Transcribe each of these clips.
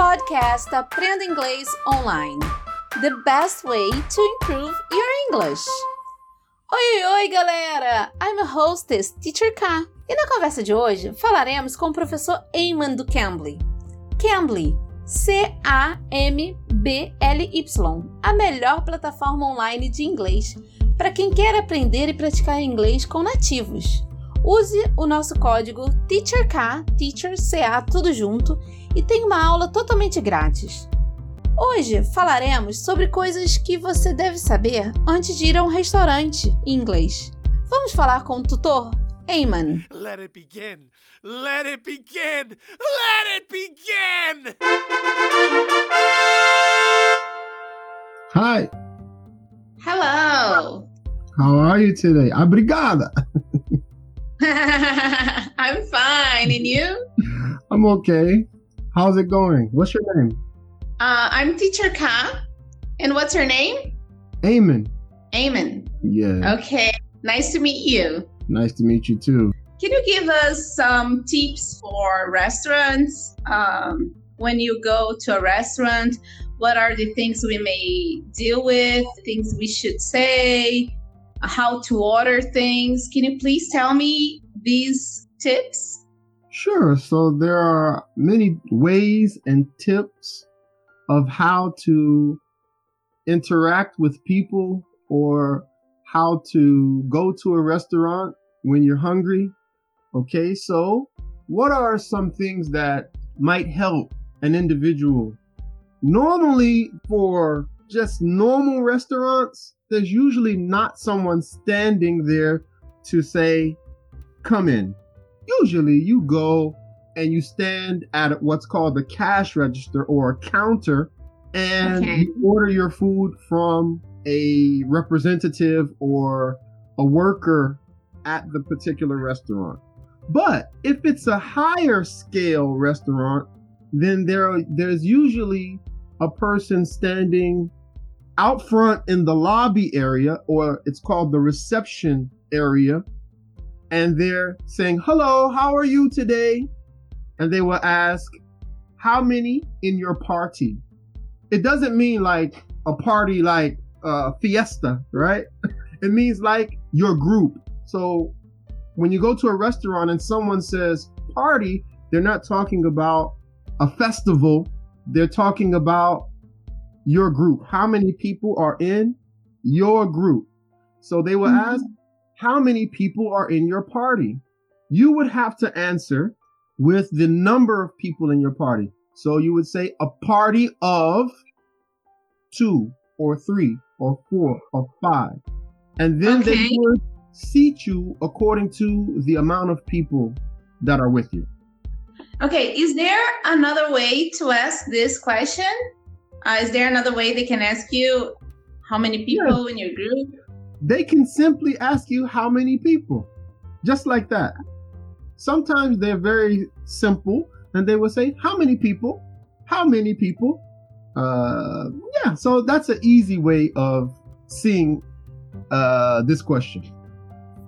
Podcast Aprenda Inglês Online. The best way to improve your English. Oi, oi, galera! I'm a hostess, Teacher K. E na conversa de hoje falaremos com o professor Eamon do Cambly. Cambly, C-A-M-B-L-Y, a melhor plataforma online de inglês para quem quer aprender e praticar inglês com nativos. Use o nosso código TEACHERK, TEACHER tudo junto, e tem uma aula totalmente grátis. Hoje falaremos sobre coisas que você deve saber antes de ir a um restaurante em inglês. Vamos falar com o tutor Eamon. Let it begin. Let it begin. Let it begin. Hi, Hello. how are you today? Obrigada. I'm fine, and you? I'm okay. How's it going? What's your name? Uh, I'm Teacher Ka. And what's her name? Eamon. Eamon. Yeah. Okay. Nice to meet you. Nice to meet you too. Can you give us some tips for restaurants? Um, when you go to a restaurant, what are the things we may deal with, things we should say, how to order things? Can you please tell me these tips? Sure. So there are many ways and tips of how to interact with people or how to go to a restaurant when you're hungry. Okay. So what are some things that might help an individual? Normally for just normal restaurants, there's usually not someone standing there to say, come in usually you go and you stand at what's called the cash register or a counter and Okay. you order your food from a representative or a worker at the particular restaurant. But if it's a higher scale restaurant, then there there's usually a person standing out front in the lobby area or it's called the reception area and they're saying, Hello, how are you today? And they will ask, How many in your party? It doesn't mean like a party like a fiesta, right? It means like your group. So when you go to a restaurant and someone says party, they're not talking about a festival, they're talking about your group. How many people are in your group? So they will Mhm. ask, how many people are in your party? You would have to answer with the number of people in your party. So you would say a party of two or three or four or five. And then they would seat you according to the amount of people that are with you. Okay, is there another way to ask this question? Uh, is there another way they can ask you how many people in your group? They can simply ask you how many people, just like that. Sometimes they're very simple and they will say, How many people? How many people? Uh, yeah, so that's an easy way of seeing uh, this question.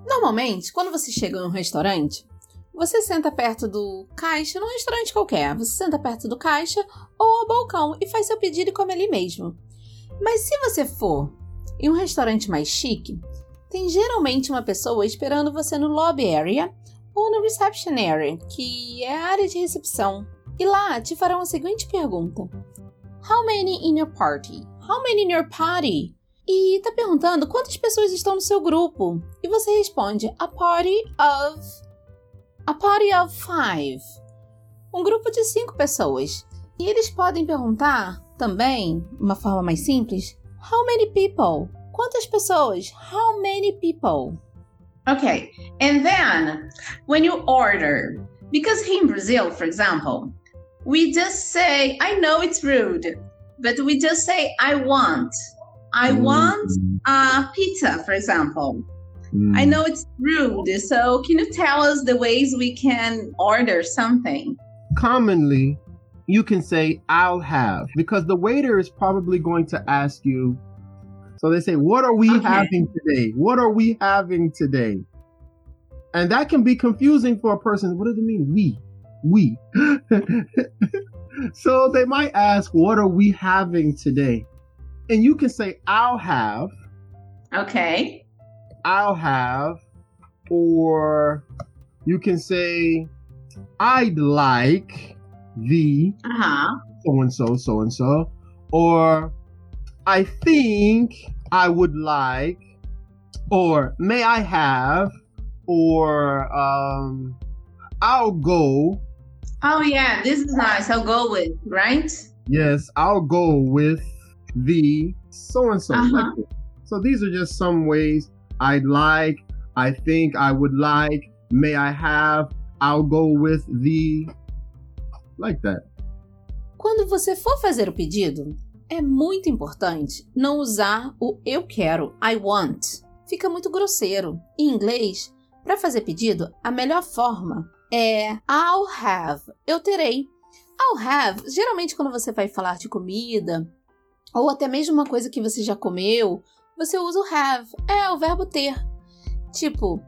Normalmente, quando você chega em um restaurante, você senta perto do caixa, num restaurante qualquer. Você senta perto do caixa ou ao balcão e faz seu pedido e come ali mesmo. Mas se você for em um restaurante mais chique, tem geralmente uma pessoa esperando você no lobby area ou no reception area, que é a área de recepção. E lá te farão a seguinte pergunta: How many in your party? How many in your party? E tá perguntando quantas pessoas estão no seu grupo. E você responde: A party of. A party of five. Um grupo de cinco pessoas. E eles podem perguntar também, uma forma mais simples: How many people? Quantas pessoas? How many people? Okay, and then when you order, because here in Brazil, for example, we just say, I know it's rude, but we just say, I want. I want a pizza, for example. Mm. I know it's rude, so can you tell us the ways we can order something? Commonly, you can say, I'll have, because the waiter is probably going to ask you. So they say, What are we Okay. having today? What are we having today? And that can be confusing for a person. What does it mean? We. We. so they might ask, What are we having today? And you can say, I'll have, Ok. I'll have, or you can say, I'd like the Aham. so and so, so and so, or I think I would like, or may I have, or um, I'll go. Oh, yeah, this is nice. I'll go with, right? Yes, I'll go with the so and so. Uh-huh. So these are just some ways I'd like, I think I would like, may I have, I'll go with the like that. Quando você for fazer o pedido, é muito importante não usar o eu quero, I want. Fica muito grosseiro. Em inglês, para fazer pedido, a melhor forma é I'll have, eu terei. I'll have, geralmente quando você vai falar de comida, ou até mesmo uma coisa que você já comeu, você usa o have, é o verbo ter. Tipo,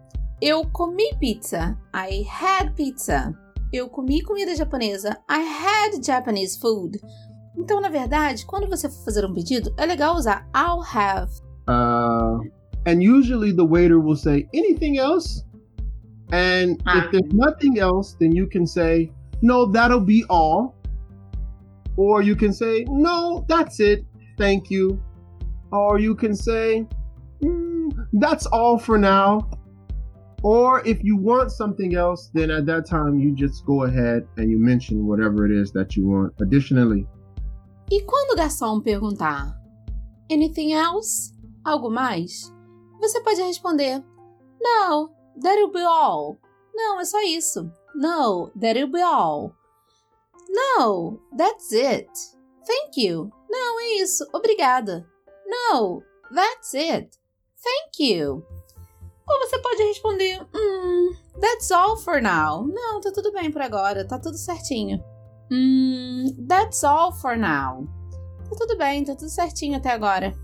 eu comi pizza, I had pizza. Eu comi comida japonesa, I had Japanese food. Então, na verdade, quando você for fazer um pedido, é legal usar I'll have. Uh, and usually the waiter will say, anything else? And Ah. if there's nothing else, then you can say, no, that'll be all. Or you can say, no, that's it. Thank you. Or you can say, "Mm, that's all for now. Or if you want something else, then at that time you just go ahead and you mention whatever it is that you want. Additionally, E quando o garçom perguntar Anything else? Algo mais? Você pode responder No, that'll be all. Não, é só isso. No, that'll be all. No, that's it. Thank you. Não, é isso. Obrigada. No, that's it. Thank you. Ou você pode responder Hmm, that's all for now. Não, tá tudo bem por agora. Tá tudo certinho. Hmm, that's all for now. Tá tudo bem, tá tudo certinho até agora.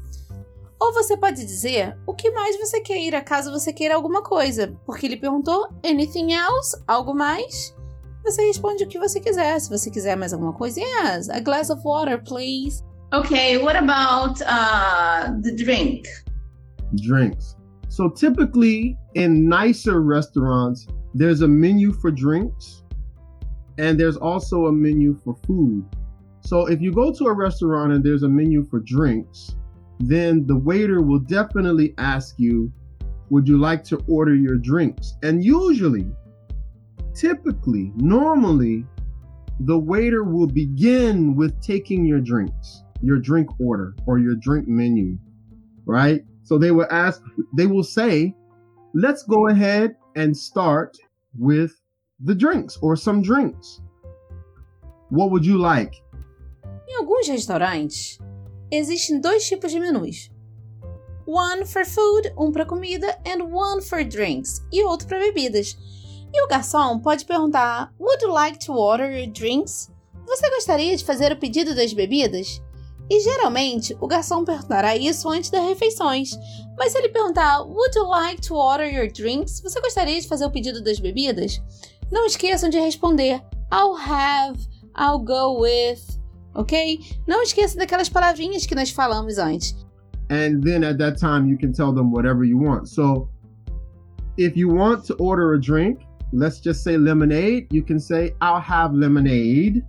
Ou você pode dizer o que mais você queira, caso você queira alguma coisa. Porque ele perguntou anything else? Algo mais? Você responde o que você quiser. Se você quiser mais alguma coisa, yes, a glass of water, please. Okay, what about uh, the drink? drinks. So typically in nicer restaurants, there's a menu for drinks and there's also a menu for food. So if you go to a restaurant and there's a menu for drinks, then the waiter will definitely ask you, Would you like to order your drinks? And usually, typically, normally, the waiter will begin with taking your drinks, your drink order, or your drink menu, right? So they will ask, they will say, let's go ahead and start with the drinks or some drinks. What would you like? Em alguns restaurantes, existem dois tipos de menus. One for food, um para comida, and one for drinks, e outro para bebidas. E o garçom pode perguntar: Would you like to order your drinks? Você gostaria de fazer o pedido das bebidas? E geralmente o garçom perguntará isso antes das refeições. Mas se ele perguntar Would you like to order your drinks? Você gostaria de fazer o pedido das bebidas? Não esqueçam de responder I'll have, I'll go with, ok? Não esqueça daquelas palavrinhas que nós falamos antes. And then at that time, you can tell them whatever you want. So if you want to order a drink, let's just say lemonade, you can say, I'll have lemonade.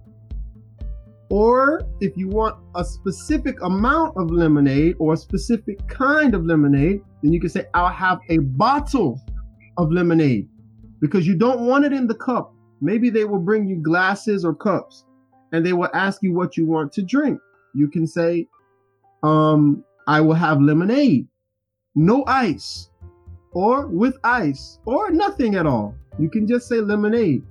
Or if you want a specific amount of lemonade or a specific kind of lemonade, then you can say, I'll have a bottle of lemonade because you don't want it in the cup. Maybe they will bring you glasses or cups and they will ask you what you want to drink. You can say, um, I will have lemonade, no ice, or with ice, or nothing at all. You can just say lemonade.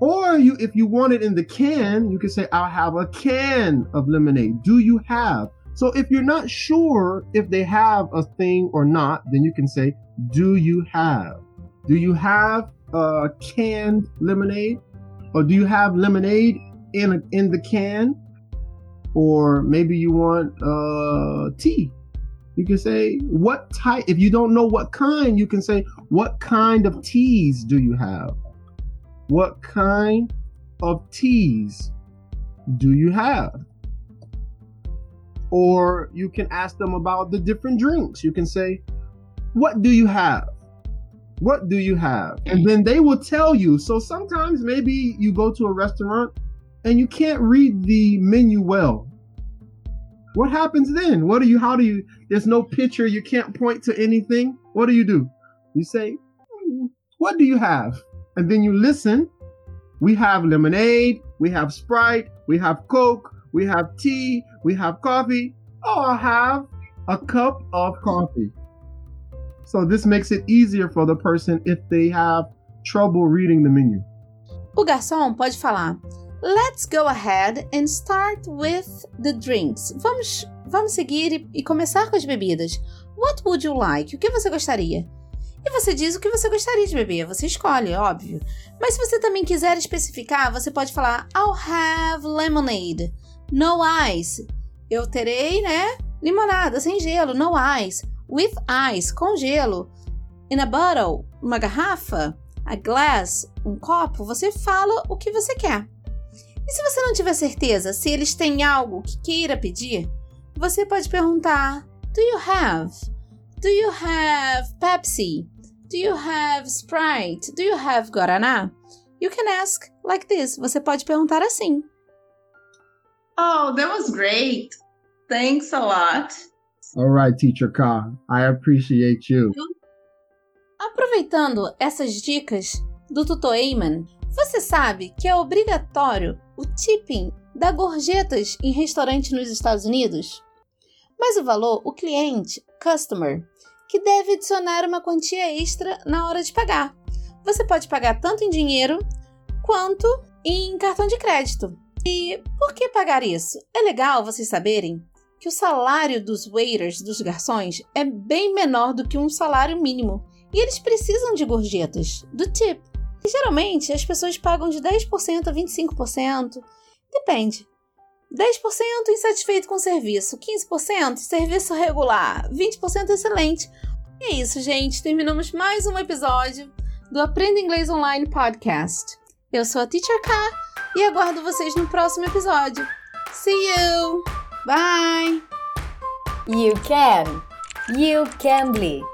Or you, if you want it in the can, you can say, I'll have a can of lemonade. Do you have? So if you're not sure if they have a thing or not, then you can say, Do you have? Do you have uh, canned lemonade? Or do you have lemonade in a, in the can? Or maybe you want uh, tea. You can say, What type? If you don't know what kind, you can say, What kind of teas do you have? What kind of teas do you have? Or you can ask them about the different drinks. You can say, What do you have? What do you have? And then they will tell you. So sometimes maybe you go to a restaurant and you can't read the menu well. What happens then? What do you, how do you, there's no picture, you can't point to anything. What do you do? You say, "Hmm, What do you have? And then you listen. We have lemonade, we have Sprite, we have Coke, we have tea, we have coffee. or have a cup of coffee. So this makes it easier for the person if they have trouble reading the menu. O garçom pode falar: Let's go ahead and start with the drinks. Vamos, vamos seguir e, e começar com as bebidas. What would you like? O que você gostaria? E você diz o que você gostaria de beber. Você escolhe, óbvio. Mas se você também quiser especificar, você pode falar: I'll have lemonade. No ice. Eu terei, né? Limonada sem gelo, no ice. With ice, com gelo. In a bottle, uma garrafa. A glass, um copo. Você fala o que você quer. E se você não tiver certeza se eles têm algo que queira pedir, você pode perguntar: Do you have? Do you have Pepsi? Do you have Sprite? Do you have Guaraná? You can ask like this. Você pode perguntar assim. Oh, that was great. Thanks a lot. All right, Teacher Ka, I appreciate you. Aproveitando essas dicas do Tutor Eyman, você sabe que é obrigatório o tipping dar gorjetas em restaurante nos Estados Unidos? Mas o valor, o cliente, customer, que deve adicionar uma quantia extra na hora de pagar. Você pode pagar tanto em dinheiro quanto em cartão de crédito. E por que pagar isso? É legal vocês saberem que o salário dos waiters, dos garçons, é bem menor do que um salário mínimo. E eles precisam de gorjetas, do tip. E geralmente as pessoas pagam de 10% a 25%. Depende. 10% insatisfeito com o serviço, 15% serviço regular, 20% excelente. E é isso, gente. Terminamos mais um episódio do Aprenda Inglês Online Podcast. Eu sou a Teacher K e aguardo vocês no próximo episódio. See you! Bye! You can. You can be.